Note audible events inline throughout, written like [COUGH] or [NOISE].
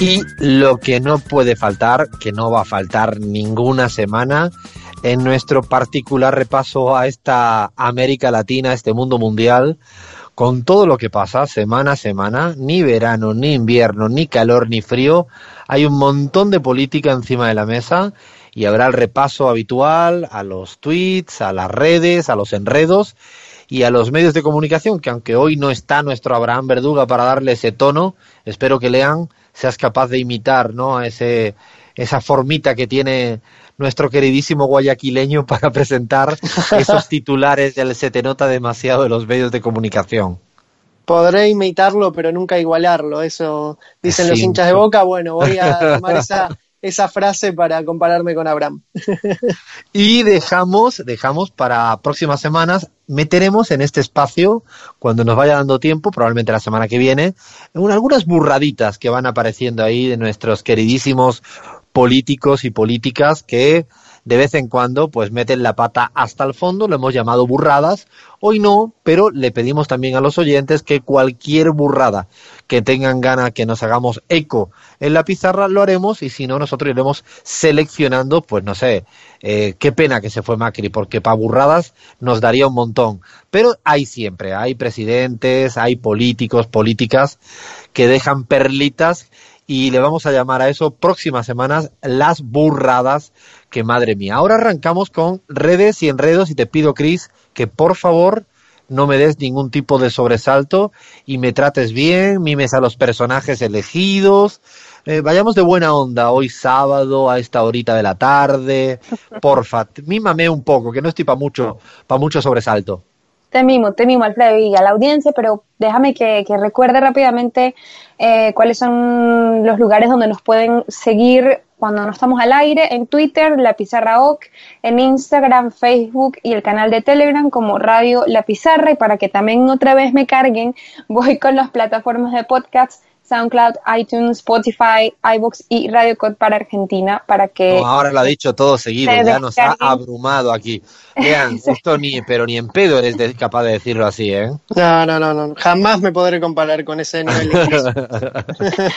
Y lo que no puede faltar, que no va a faltar ninguna semana, en nuestro particular repaso a esta América Latina, este mundo mundial, con todo lo que pasa semana a semana, ni verano, ni invierno, ni calor, ni frío, hay un montón de política encima de la mesa y habrá el repaso habitual a los tweets, a las redes, a los enredos y a los medios de comunicación, que aunque hoy no está nuestro Abraham Verduga para darle ese tono, espero que lean seas capaz de imitar, ¿no? Ese, esa formita que tiene nuestro queridísimo guayaquileño para [LAUGHS] presentar esos titulares del se te nota demasiado de los medios de comunicación. Podré imitarlo, pero nunca igualarlo. Eso dicen los hinchas de boca. Bueno, voy a [LAUGHS] tomar esa, esa frase para compararme con Abraham. [LAUGHS] y dejamos, dejamos para próximas semanas, meteremos en este espacio, cuando nos vaya dando tiempo, probablemente la semana que viene, algunas burraditas que van apareciendo ahí de nuestros queridísimos políticos y políticas que de vez en cuando pues meten la pata hasta el fondo, lo hemos llamado burradas, hoy no, pero le pedimos también a los oyentes que cualquier burrada que tengan gana que nos hagamos eco en la pizarra lo haremos y si no nosotros iremos seleccionando, pues no sé, eh, qué pena que se fue Macri, porque para burradas nos daría un montón, pero hay siempre, hay presidentes, hay políticos, políticas que dejan perlitas y le vamos a llamar a eso próximas semanas las burradas que madre mía. Ahora arrancamos con redes y enredos y te pido, Cris, que por favor no me des ningún tipo de sobresalto y me trates bien, mimes a los personajes elegidos. Eh, vayamos de buena onda hoy sábado a esta horita de la tarde. [LAUGHS] Porfa, mímame un poco, que no estoy para mucho, para mucho sobresalto. Te mimo, te mimo, Alfredo, y a la audiencia, pero déjame que, recuerde rápidamente eh, cuáles son los lugares donde nos pueden seguir cuando no estamos al aire, en Twitter, La Pizarra OC, en Instagram, Facebook y el canal de Telegram como Radio La Pizarra, y para que también otra vez me carguen, [LAUGHS] voy con las plataformas de podcast SoundCloud, iTunes, Spotify, iBox y Radio Code para Argentina para que... ahora lo ha dicho todo seguido, ya nos ha abrumado aquí. [LAUGHS] Vean, esto ni, pero ni en pedo eres capaz de decirlo así, ¿eh? No, no, no, no, jamás me podré comparar con ese nivel. [LAUGHS]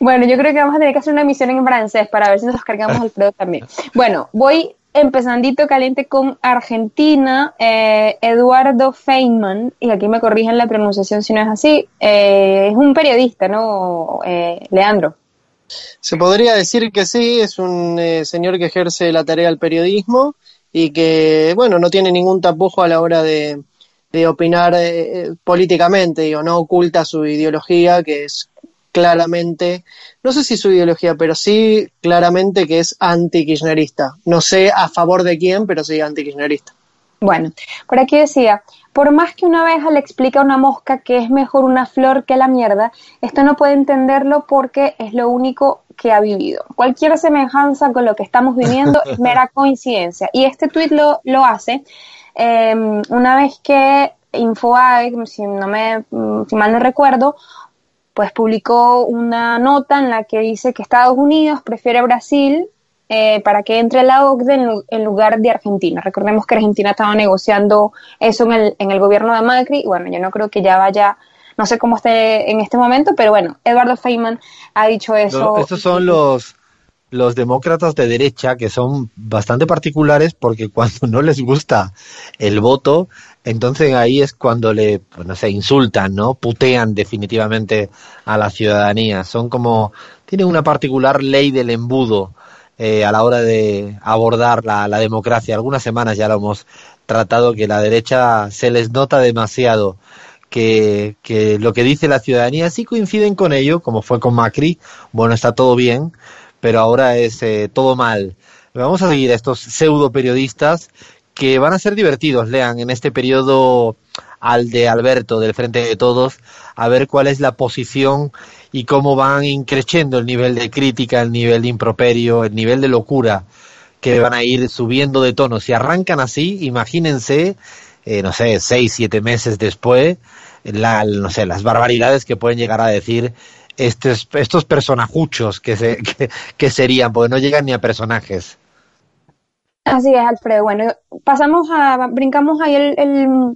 bueno, yo creo que vamos a tener que hacer una emisión en francés para ver si nos cargamos el pedo también. Bueno, voy empezandito caliente con Argentina, eh, Eduardo Feynman, y aquí me corrigen la pronunciación si no es así, eh, es un periodista, ¿no, eh, Leandro? Se podría decir que sí, es un señor que ejerce la tarea del periodismo y que, bueno, no tiene ningún tapujo a la hora de, de opinar políticamente, o no oculta su ideología, que es claramente, no sé si su ideología, pero sí claramente que es anti-kirchnerista. No sé a favor de quién, pero sí anti-kirchnerista. Bueno, por aquí decía, por más que una abeja le explica a una mosca que es mejor una flor que la mierda, esto no puede entenderlo porque es lo único que ha vivido. Cualquier semejanza con lo que estamos viviendo es mera [LAUGHS] coincidencia. Y este tuit lo, lo hace em, una vez que Infobae, si, no me, si mal no recuerdo, pues publicó una nota en la que dice que Estados Unidos prefiere Brasil eh, para que entre la OCDE en, lugar de Argentina. Recordemos que Argentina estaba negociando eso en el, en el gobierno de Macri y bueno, yo no creo que ya vaya, no sé cómo esté en este momento, pero bueno, Eduardo Feynman ha dicho eso. estos son los, los demócratas de derecha que son bastante particulares porque cuando no les gusta el voto, entonces ahí es cuando le, pues no sé, insultan, ¿no? Putean definitivamente a la ciudadanía. Son como, tienen una particular ley del embudo eh, a la hora de abordar la, democracia. Algunas semanas ya lo hemos tratado que la derecha se les nota demasiado que, que lo que dice la ciudadanía sí coinciden con ello, como fue con Macri. Bueno, está todo bien, pero ahora es eh, todo mal. Vamos a seguir a estos pseudo periodistas que van a ser divertidos, lean, en este periodo al de Alberto del Frente de Todos, a ver cuál es la posición y cómo van increciendo el nivel de crítica, el nivel de improperio, el nivel de locura que van a ir subiendo de tono. Si arrancan así, imagínense, eh, no sé, seis, siete meses después, la, no sé, las barbaridades que pueden llegar a decir estos, estos personajuchos que, se, [LAUGHS] que, serían, porque no llegan ni a personajes. Así es, Alfredo. Bueno, pasamos a, brincamos ahí el,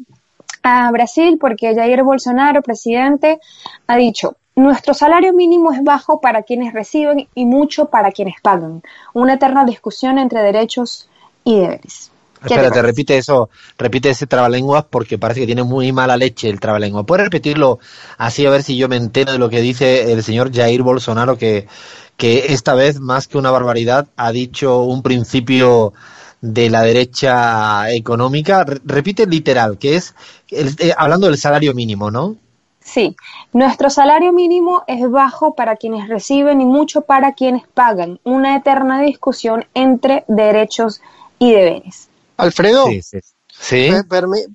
a Brasil porque Jair Bolsonaro, presidente, ha dicho, nuestro salario mínimo es bajo para quienes reciben y mucho para quienes pagan. Una eterna discusión entre derechos y deberes. Espérate, repite eso, repite ese trabalenguas porque parece que tiene muy mala leche el trabalenguas. ¿Puedes repetirlo así a ver si yo me entero de lo que dice el señor Jair Bolsonaro que, que esta vez, más que una barbaridad, ha dicho un principio de la derecha económica? Repite literal, que es eh, hablando del salario mínimo, ¿no? Sí, nuestro salario mínimo es bajo para quienes reciben y mucho para quienes pagan. Una eterna discusión entre derechos y deberes. Alfredo, sí,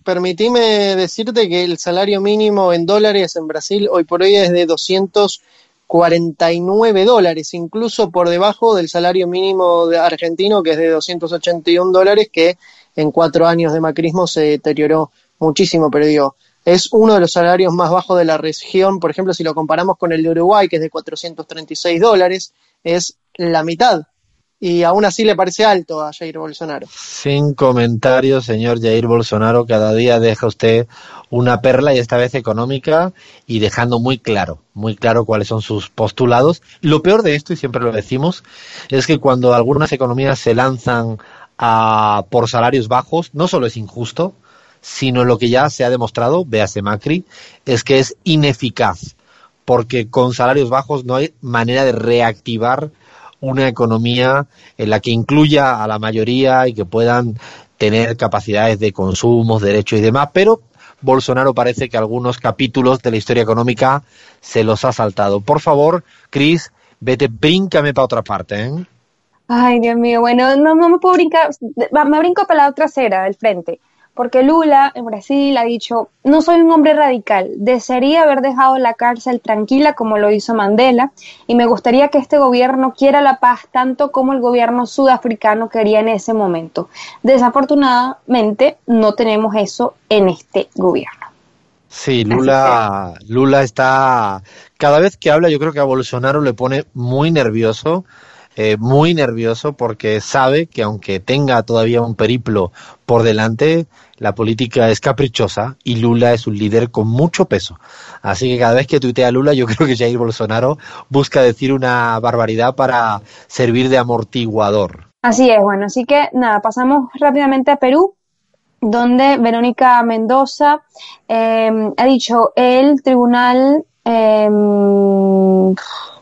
permitime decirte que el salario mínimo en dólares en Brasil hoy por hoy es de 249 dólares, incluso por debajo del salario mínimo de argentino que es de 281 dólares, que en cuatro años de macrismo se deterioró muchísimo, pero digo, es uno de los salarios más bajos de la región, por ejemplo, si lo comparamos con el de Uruguay, que es de 436 dólares, es la mitad y aún así le parece alto a Jair Bolsonaro. Sin comentarios, señor Jair Bolsonaro, cada día deja usted una perla y esta vez económica y dejando muy claro, muy claro cuáles son sus postulados. Lo peor de esto, y siempre lo decimos, es que cuando algunas economías se lanzan a, por salarios bajos, no solo es injusto, sino lo que ya se ha demostrado, véase Macri, es que es ineficaz, porque con salarios bajos no hay manera de reactivar una economía en la que incluya a la mayoría y que puedan tener capacidades de consumo, derechos y demás, pero Bolsonaro parece que algunos capítulos de la historia económica se los ha saltado. Por favor, Cris, vete, bríncame para otra parte. ¿eh? Ay, Dios mío, bueno, no, no me puedo brincar, me brinco para la otra acera del frente porque Lula en Brasil ha dicho, no soy un hombre radical, desearía haber dejado la cárcel tranquila como lo hizo Mandela y me gustaría que este gobierno quiera la paz tanto como el gobierno sudafricano quería en ese momento. Desafortunadamente no tenemos eso en este gobierno. Sí, Lula, Lula está, cada vez que habla yo creo que a Bolsonaro le pone muy nervioso eh, muy nervioso porque sabe que aunque tenga todavía un periplo por delante, la política es caprichosa y Lula es un líder con mucho peso. Así que cada vez que tuitea Lula, yo [LAUGHS] creo que Jair Bolsonaro busca decir una barbaridad para servir de amortiguador. Así es, bueno, así que nada, pasamos rápidamente a Perú donde Verónica Mendoza eh, ha dicho el tribunal eh,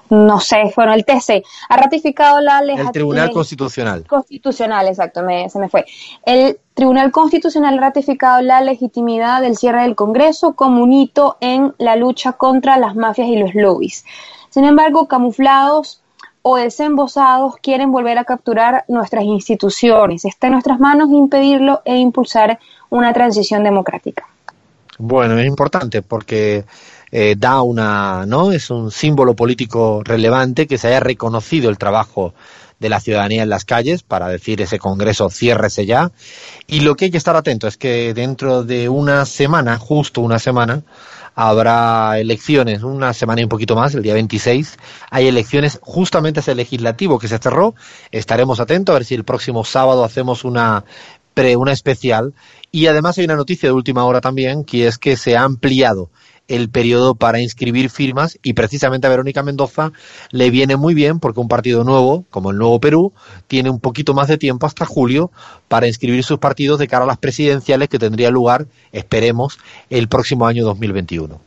no sé, bueno, el TC ha ratificado la El Tribunal Constitucional. Constitucional, exacto, se me fue. El Tribunal Constitucional ha ratificado la legitimidad del cierre del Congreso como un hito en la lucha contra las mafias y los lobbies. Sin embargo, camuflados o desembosados quieren volver a capturar nuestras instituciones. Está en nuestras manos impedirlo e impulsar una transición democrática. Bueno, es importante porque eh, da una, ¿no? Es un símbolo político relevante que se haya reconocido el trabajo de la ciudadanía en las calles para decir ese congreso ciérrese ya. Y lo que hay que estar atento es que dentro de una semana, justo una semana, habrá elecciones, una semana y un poquito más, el día 26, hay elecciones justamente ese legislativo que se cerró. Estaremos atentos a ver si el próximo sábado hacemos una pre, una especial. Y además hay una noticia de última hora también, que es que se ha ampliado el periodo para inscribir firmas y precisamente a Verónica Mendoza le viene muy bien porque un partido nuevo, como el Nuevo Perú, tiene un poquito más de tiempo hasta julio para inscribir sus partidos de cara a las presidenciales que tendría lugar, esperemos, el próximo año 2021.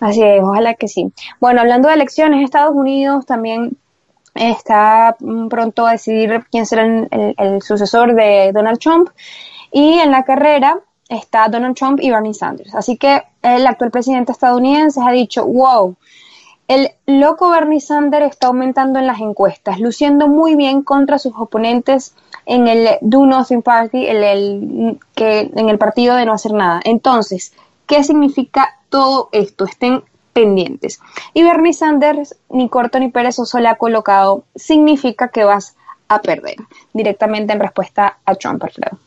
Así es, ojalá que sí. Bueno, hablando de elecciones, Estados Unidos también está pronto a decidir quién será el sucesor de Donald Trump y en la carrera está Donald Trump y Bernie Sanders. Así que el actual presidente estadounidense ha dicho, wow, el loco Bernie Sanders está aumentando en las encuestas, luciendo muy bien contra sus oponentes en el Do Nothing Party, el, que, en el partido de no hacer nada. Entonces, ¿qué significa todo esto? Estén pendientes. Y Bernie Sanders, ni corto ni perezoso, le ha colocado, significa que vas a perder, directamente en respuesta a Trump, Alfredo.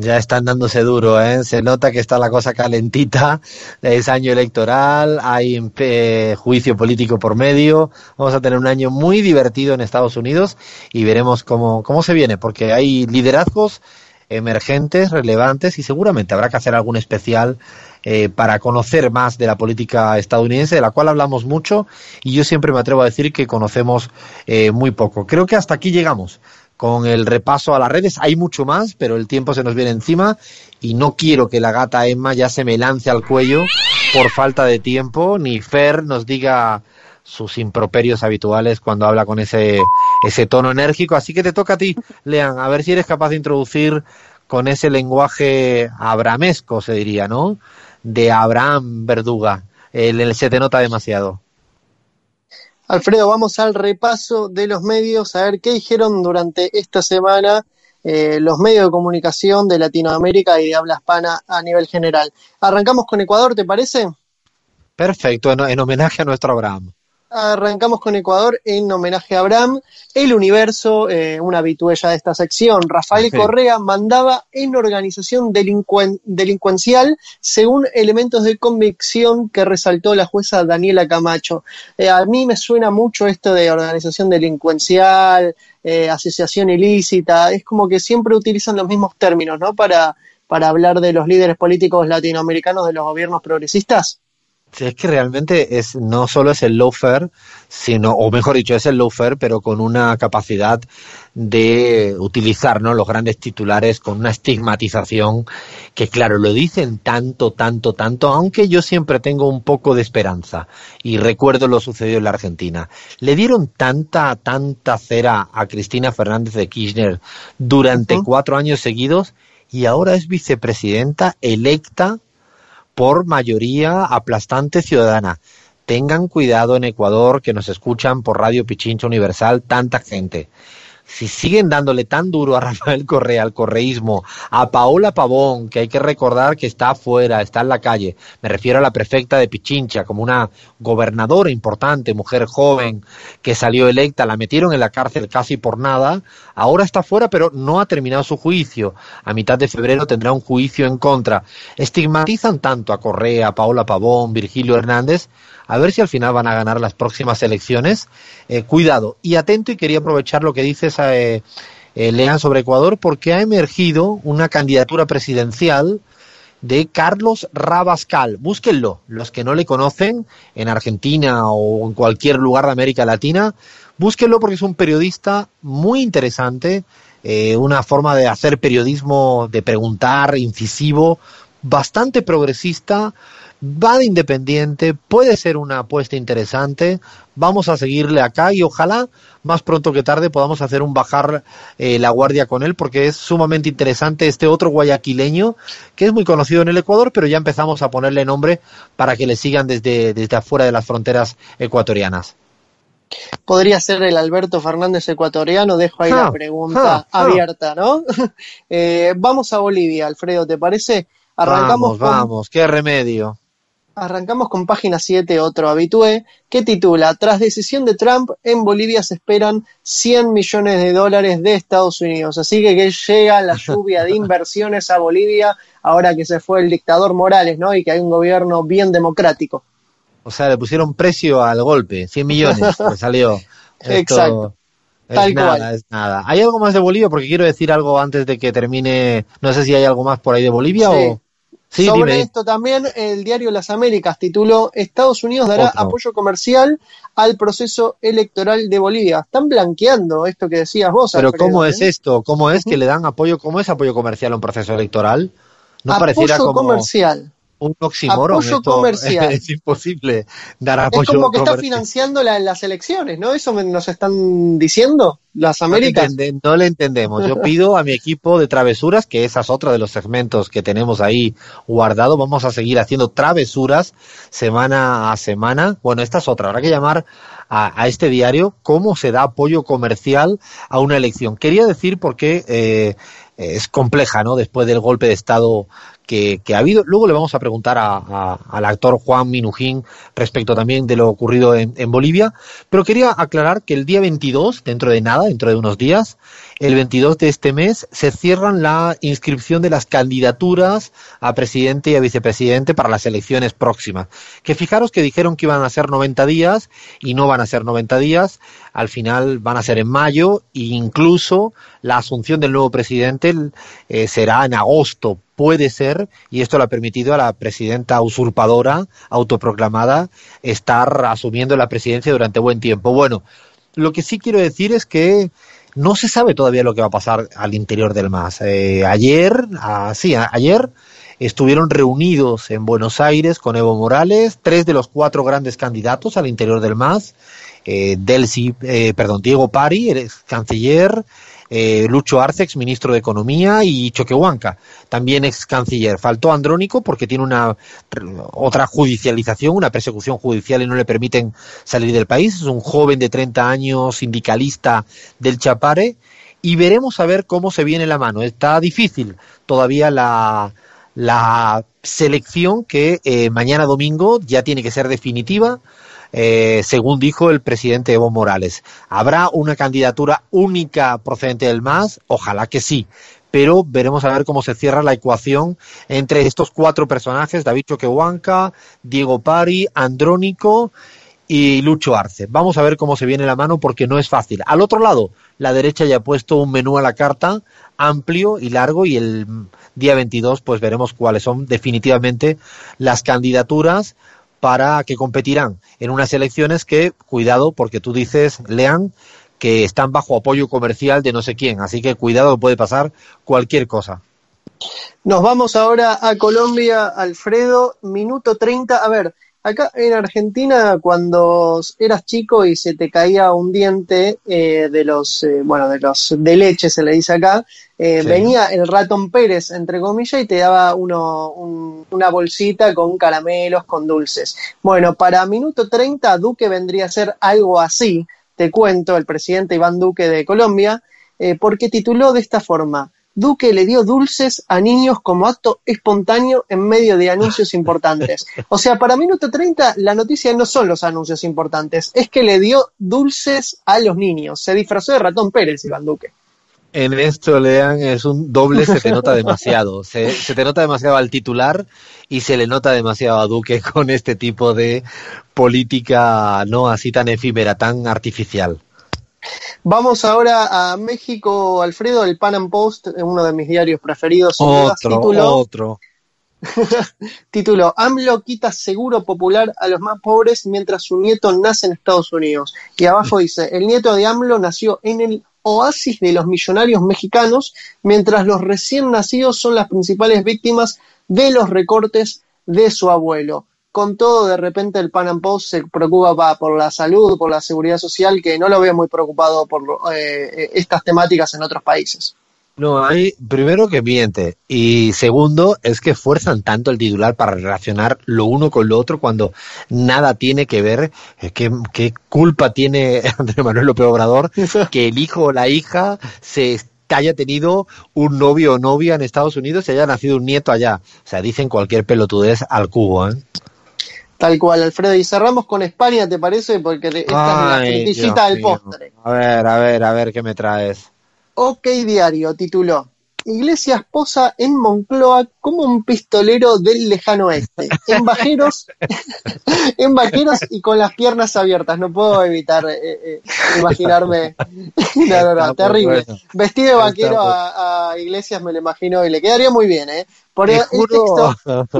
Ya están dándose duro, ¿eh? Se nota que está la cosa calentita. Es año electoral, hay eh, juicio político por medio. Vamos a tener un año muy divertido en Estados Unidos y veremos cómo, cómo se viene, porque hay liderazgos emergentes, relevantes y seguramente habrá que hacer algún especial eh, para conocer más de la política estadounidense, de la cual hablamos mucho y yo siempre me atrevo a decir que conocemos eh, muy poco. Creo que hasta aquí llegamos con el repaso a las redes. Hay mucho más, pero el tiempo se nos viene encima y no quiero que la gata Emma ya se me lance al cuello por falta de tiempo, ni Fer nos diga sus improperios habituales cuando habla con ese, ese tono enérgico. Así que te toca a ti, Lean, a ver si eres capaz de introducir con ese lenguaje abramesco, se diría, ¿no? De Abraham Verduga. El, se te nota demasiado. Alfredo, vamos al repaso de los medios, a ver qué dijeron durante esta semana eh, los medios de comunicación de Latinoamérica y de habla hispana a nivel general. Arrancamos con Ecuador, ¿te parece? Perfecto, en homenaje a nuestro Abraham. Arrancamos con Ecuador en homenaje a Abraham. El Universo, eh, una habituella de esta sección, Rafael Correa mandaba en organización delincuencial según elementos de convicción que resaltó la jueza Daniela Camacho. Eh, a mí me suena mucho esto de organización delincuencial, eh, asociación ilícita, es como que siempre utilizan los mismos términos, ¿no? Para, para hablar de los líderes políticos latinoamericanos de los gobiernos progresistas. Es que realmente es no solo es el loafer, sino, o mejor dicho, es el loafer, pero con una capacidad de utilizar ¿no? los grandes titulares con una estigmatización que, claro, lo dicen tanto, tanto, tanto, aunque yo siempre tengo un poco de esperanza y recuerdo lo sucedido en la Argentina. Le dieron tanta, tanta cera a Cristina Fernández de Kirchner durante cuatro años seguidos y ahora es vicepresidenta electa por mayoría aplastante ciudadana. Tengan cuidado en Ecuador que nos escuchan por Radio Pichincha Universal tanta gente si siguen dándole tan duro a [LAUGHS] Rafael Correa, al correísmo, a Paola Pavón, que hay que recordar que está afuera, está en la calle, me refiero a la prefecta de Pichincha, como una gobernadora importante, mujer joven, que salió electa, la metieron en la cárcel casi por nada, ahora está fuera, pero no ha terminado su juicio. A mitad de febrero tendrá un juicio en contra. Estigmatizan tanto a Correa, a Paola Pavón, Virgilio Hernández, a ver si al final van a ganar las próximas elecciones. Eh, cuidado y atento, y quería aprovechar lo que dices, eh, eh, Lean, sobre Ecuador, porque ha emergido una candidatura presidencial de Carlos Rabascal. Búsquenlo, los que no le conocen, en Argentina o en cualquier lugar de América Latina, búsquenlo porque es un periodista muy interesante, una forma de hacer periodismo, de preguntar, incisivo, bastante progresista, va de independiente, puede ser una apuesta interesante, vamos a seguirle acá y ojalá más pronto que tarde podamos hacer un bajar eh, la guardia con él porque es sumamente interesante este otro guayaquileño que es muy conocido en el Ecuador pero ya empezamos a ponerle nombre para que le sigan desde, desde afuera de las fronteras ecuatorianas. Podría ser el Alberto Fernández ecuatoriano, dejo ahí la ah, pregunta ah, ah. abierta, ¿no? [LAUGHS] Eh, vamos a Bolivia, Alfredo, ¿te parece? Arrancamos vamos, vamos, qué remedio. Arrancamos con página 7, otro habitué, que titula Tras decisión de Trump, en Bolivia se esperan 100 millones de dólares de Estados Unidos. Así que, que llega la [LAUGHS] lluvia de inversiones a Bolivia ahora que se fue el dictador Morales, ¿no? Y que hay un gobierno bien democrático. O sea, le pusieron precio al golpe, 100 millones, [LAUGHS] le salió. Exacto. Tal nada, cual. es nada. ¿Hay algo más de Bolivia? Porque quiero decir algo antes de que termine. No sé si hay algo más por ahí de Bolivia o. Sobre esto también, el diario Las Américas tituló Estados Unidos dará apoyo comercial al proceso electoral de Bolivia. Están blanqueando esto que decías vos. Pero ¿cómo es ¿eh? esto? ¿Cómo es que le dan apoyo? ¿Cómo es apoyo comercial a un proceso electoral? No apoyo pareciera como... comercial. Un oxímoron. Apoyo comercial. [LAUGHS] Es imposible dar apoyo Es como que está comercial. financiando la- las elecciones, ¿no? Eso me- nos están diciendo las Américas. No le entendemos. Yo pido a mi equipo de travesuras, que esa es otra de los segmentos que tenemos ahí guardado. Vamos a seguir haciendo travesuras semana a semana. Bueno, esta es otra. Habrá que llamar a, a este diario cómo se da apoyo comercial a una elección. Quería decir porque eh, es compleja, ¿no? Después del golpe de Estado que, que ha habido. Luego le vamos a preguntar a- a- al actor Juan Minujín respecto también de lo ocurrido en, en Bolivia. Pero quería aclarar que el día 22, dentro de nada, dentro de unos días, el 22 de este mes, se cierran la inscripción de las candidaturas a presidente y a vicepresidente para las elecciones próximas. Que fijaros que dijeron que iban a ser 90 días y no van a ser 90 días. Al final van a ser en mayo e incluso la asunción del nuevo presidente eh, será en agosto. Puede ser, y esto le ha permitido a la presidenta usurpadora, autoproclamada, estar asumiendo la presidencia durante buen tiempo. Bueno, lo que sí quiero decir es que no se sabe todavía lo que va a pasar al interior del MAS. Eh, ayer, ah, sí, ayer estuvieron reunidos en Buenos Aires con Evo Morales, tres de los cuatro grandes candidatos al interior del MAS, eh, Delcy, eh, perdón, Diego Pari, ex canciller, eh, Lucho Arce, ex ministro de Economía, y Choquehuanca, también ex canciller. Faltó Andrónico porque tiene una otra judicialización, una persecución judicial y no le permiten salir del país. Es un joven de 30 años, sindicalista del Chapare, y veremos a ver cómo se viene la mano. Está difícil todavía la, la selección que eh, mañana domingo ya tiene que ser definitiva eh, según dijo el presidente Evo Morales. ¿Habrá una candidatura única procedente del MAS? Ojalá que sí. Pero veremos a ver cómo se cierra la ecuación entre estos cuatro personajes, David Choquehuanca, Diego Pari, Andrónico y Lucho Arce. Vamos a ver cómo se viene la mano porque no es fácil. Al otro lado, la derecha ya ha puesto un menú a la carta amplio y largo y el día 22 pues veremos cuáles son definitivamente las candidaturas para que competirán en unas elecciones que, cuidado, porque tú dices, lean, que están bajo apoyo comercial de no sé quién, así que cuidado, puede pasar cualquier cosa. Nos vamos ahora a Colombia, Alfredo, minuto 30. A ver, acá en Argentina, cuando eras chico y se te caía un diente eh, de los, eh, bueno, de los de leche, se le dice acá, eh, Sí. venía el ratón Pérez, entre comillas, y te daba uno, un- una bolsita con caramelos, con dulces. Bueno, para minuto 30, Duque vendría a ser algo así, te cuento, el presidente Iván Duque de Colombia, porque tituló de esta forma, Duque le dio dulces a niños como acto espontáneo en medio de anuncios importantes. O sea, para minuto 30 la noticia no son los anuncios importantes, es que le dio dulces a los niños. Se disfrazó de ratón Pérez, Iván Duque. En esto, Lean, es un doble, se te nota demasiado. Se, te nota demasiado al titular y se le nota demasiado a Duque con este tipo de política no así tan efímera, tan artificial. Vamos ahora a México, Alfredo, el Pan Am Post, uno de mis diarios preferidos. Otro, título, otro. [LAUGHS] Título, AMLO quita seguro popular a los más pobres mientras su nieto nace en Estados Unidos. Y abajo dice, el nieto de AMLO nació en el oasis de los millonarios mexicanos, mientras los recién nacidos son las principales víctimas de los recortes de su abuelo. Con todo, de repente el Pan Am Post se preocupa pa- por la salud, por la seguridad social, que no lo veo muy preocupado por eh, estas temáticas en otros países. No, hay, primero que miente y segundo es que fuerzan tanto el titular para relacionar lo uno con lo otro cuando nada tiene que ver. Eh, ¿Qué, qué culpa tiene [LAUGHS] Andrés Manuel López Obrador [LAUGHS] que el hijo o la hija se que haya tenido un novio o novia en Estados Unidos y haya nacido un nieto allá? O sea, dicen cualquier pelotudez al cubo, ¿eh? Tal cual, Alfredo. Y cerramos con España, ¿te parece? Porque esta es la Ay, frutillita Dios del mío. postre. A ver, a ver, a ver qué me traes. OK Diario tituló Iglesias posa en Moncloa como un pistolero del lejano oeste, [LAUGHS] en vaqueros, [LAUGHS] en vaqueros y con las piernas abiertas. No puedo evitar eh, eh, imaginarme. [LAUGHS] No, no, terrible. bueno. Vestido de vaquero a, a Iglesias me lo imagino y le quedaría muy bien, ¿eh? Por Te el juro texto,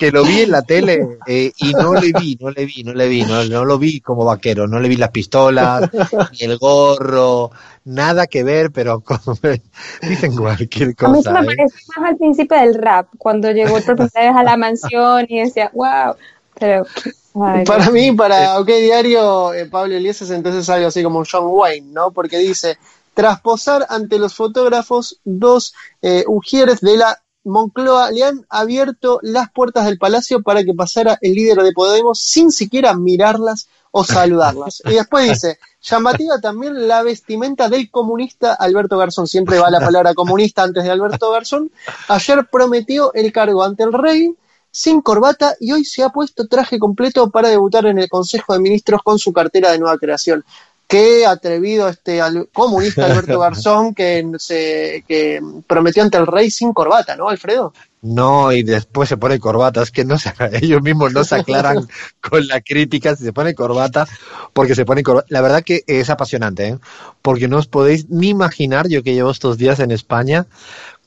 que lo vi en la [LAUGHS] tele eh, y no le vi, no le vi, no le vi, no, no lo vi como vaquero, no le vi las pistolas, ni el gorro, nada que ver, pero como [LAUGHS] dicen cualquier cosa. A mí se me ¿eh? parece más al principio del rap, cuando llegó por primera vez a la mansión y decía, wow, pero... ay, Para mí, para OK Diario, eh, Pablo Elías es entonces algo así como John Wayne, ¿no? Porque dice, tras posar ante los fotógrafos, dos eh, ujieres de la Moncloa le han abierto las puertas del palacio para que pasara el líder de Podemos sin siquiera mirarlas o saludarlas. Y después dice, llamativa también la vestimenta del comunista Alberto Garzón. Siempre va la palabra comunista antes de Alberto Garzón. Ayer prometió el cargo ante el rey sin corbata y hoy se ha puesto traje completo para debutar en el Consejo de Ministros con su cartera de nueva creación. Qué atrevido este al- comunista Alberto [LAUGHS] Garzón que, se, que prometió ante el rey sin corbata, ¿no, Alfredo? No, y después se pone corbata, es que no se, [LAUGHS] ellos mismos no se aclaran [LAUGHS] con la crítica si se pone corbata, porque se pone corbata. La verdad que es apasionante, ¿eh? porque no os podéis ni imaginar, yo que llevo estos días en España,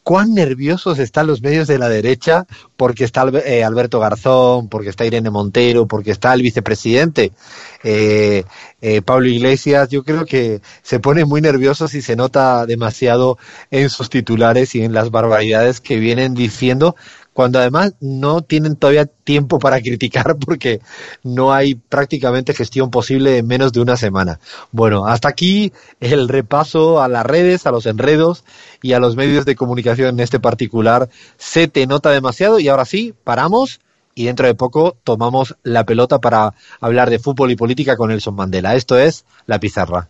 cuán nerviosos están los medios de la derecha porque está eh, Alberto Garzón, porque está Irene Montero, porque está el vicepresidente eh, eh, Pablo Iglesias. Yo creo que se pone muy nerviosos y se nota demasiado en sus titulares y en las barbaridades que vienen diciendo cuando además no tienen todavía tiempo para criticar [LAUGHS] porque no hay prácticamente gestión posible en menos de una semana. Bueno, hasta aquí el repaso a las redes, a los enredos y a los medios de comunicación en este particular. Se te nota demasiado y ahora sí, paramos y dentro de poco tomamos la pelota para hablar de fútbol y política con Nelson Mandela. Esto es La Pizarra.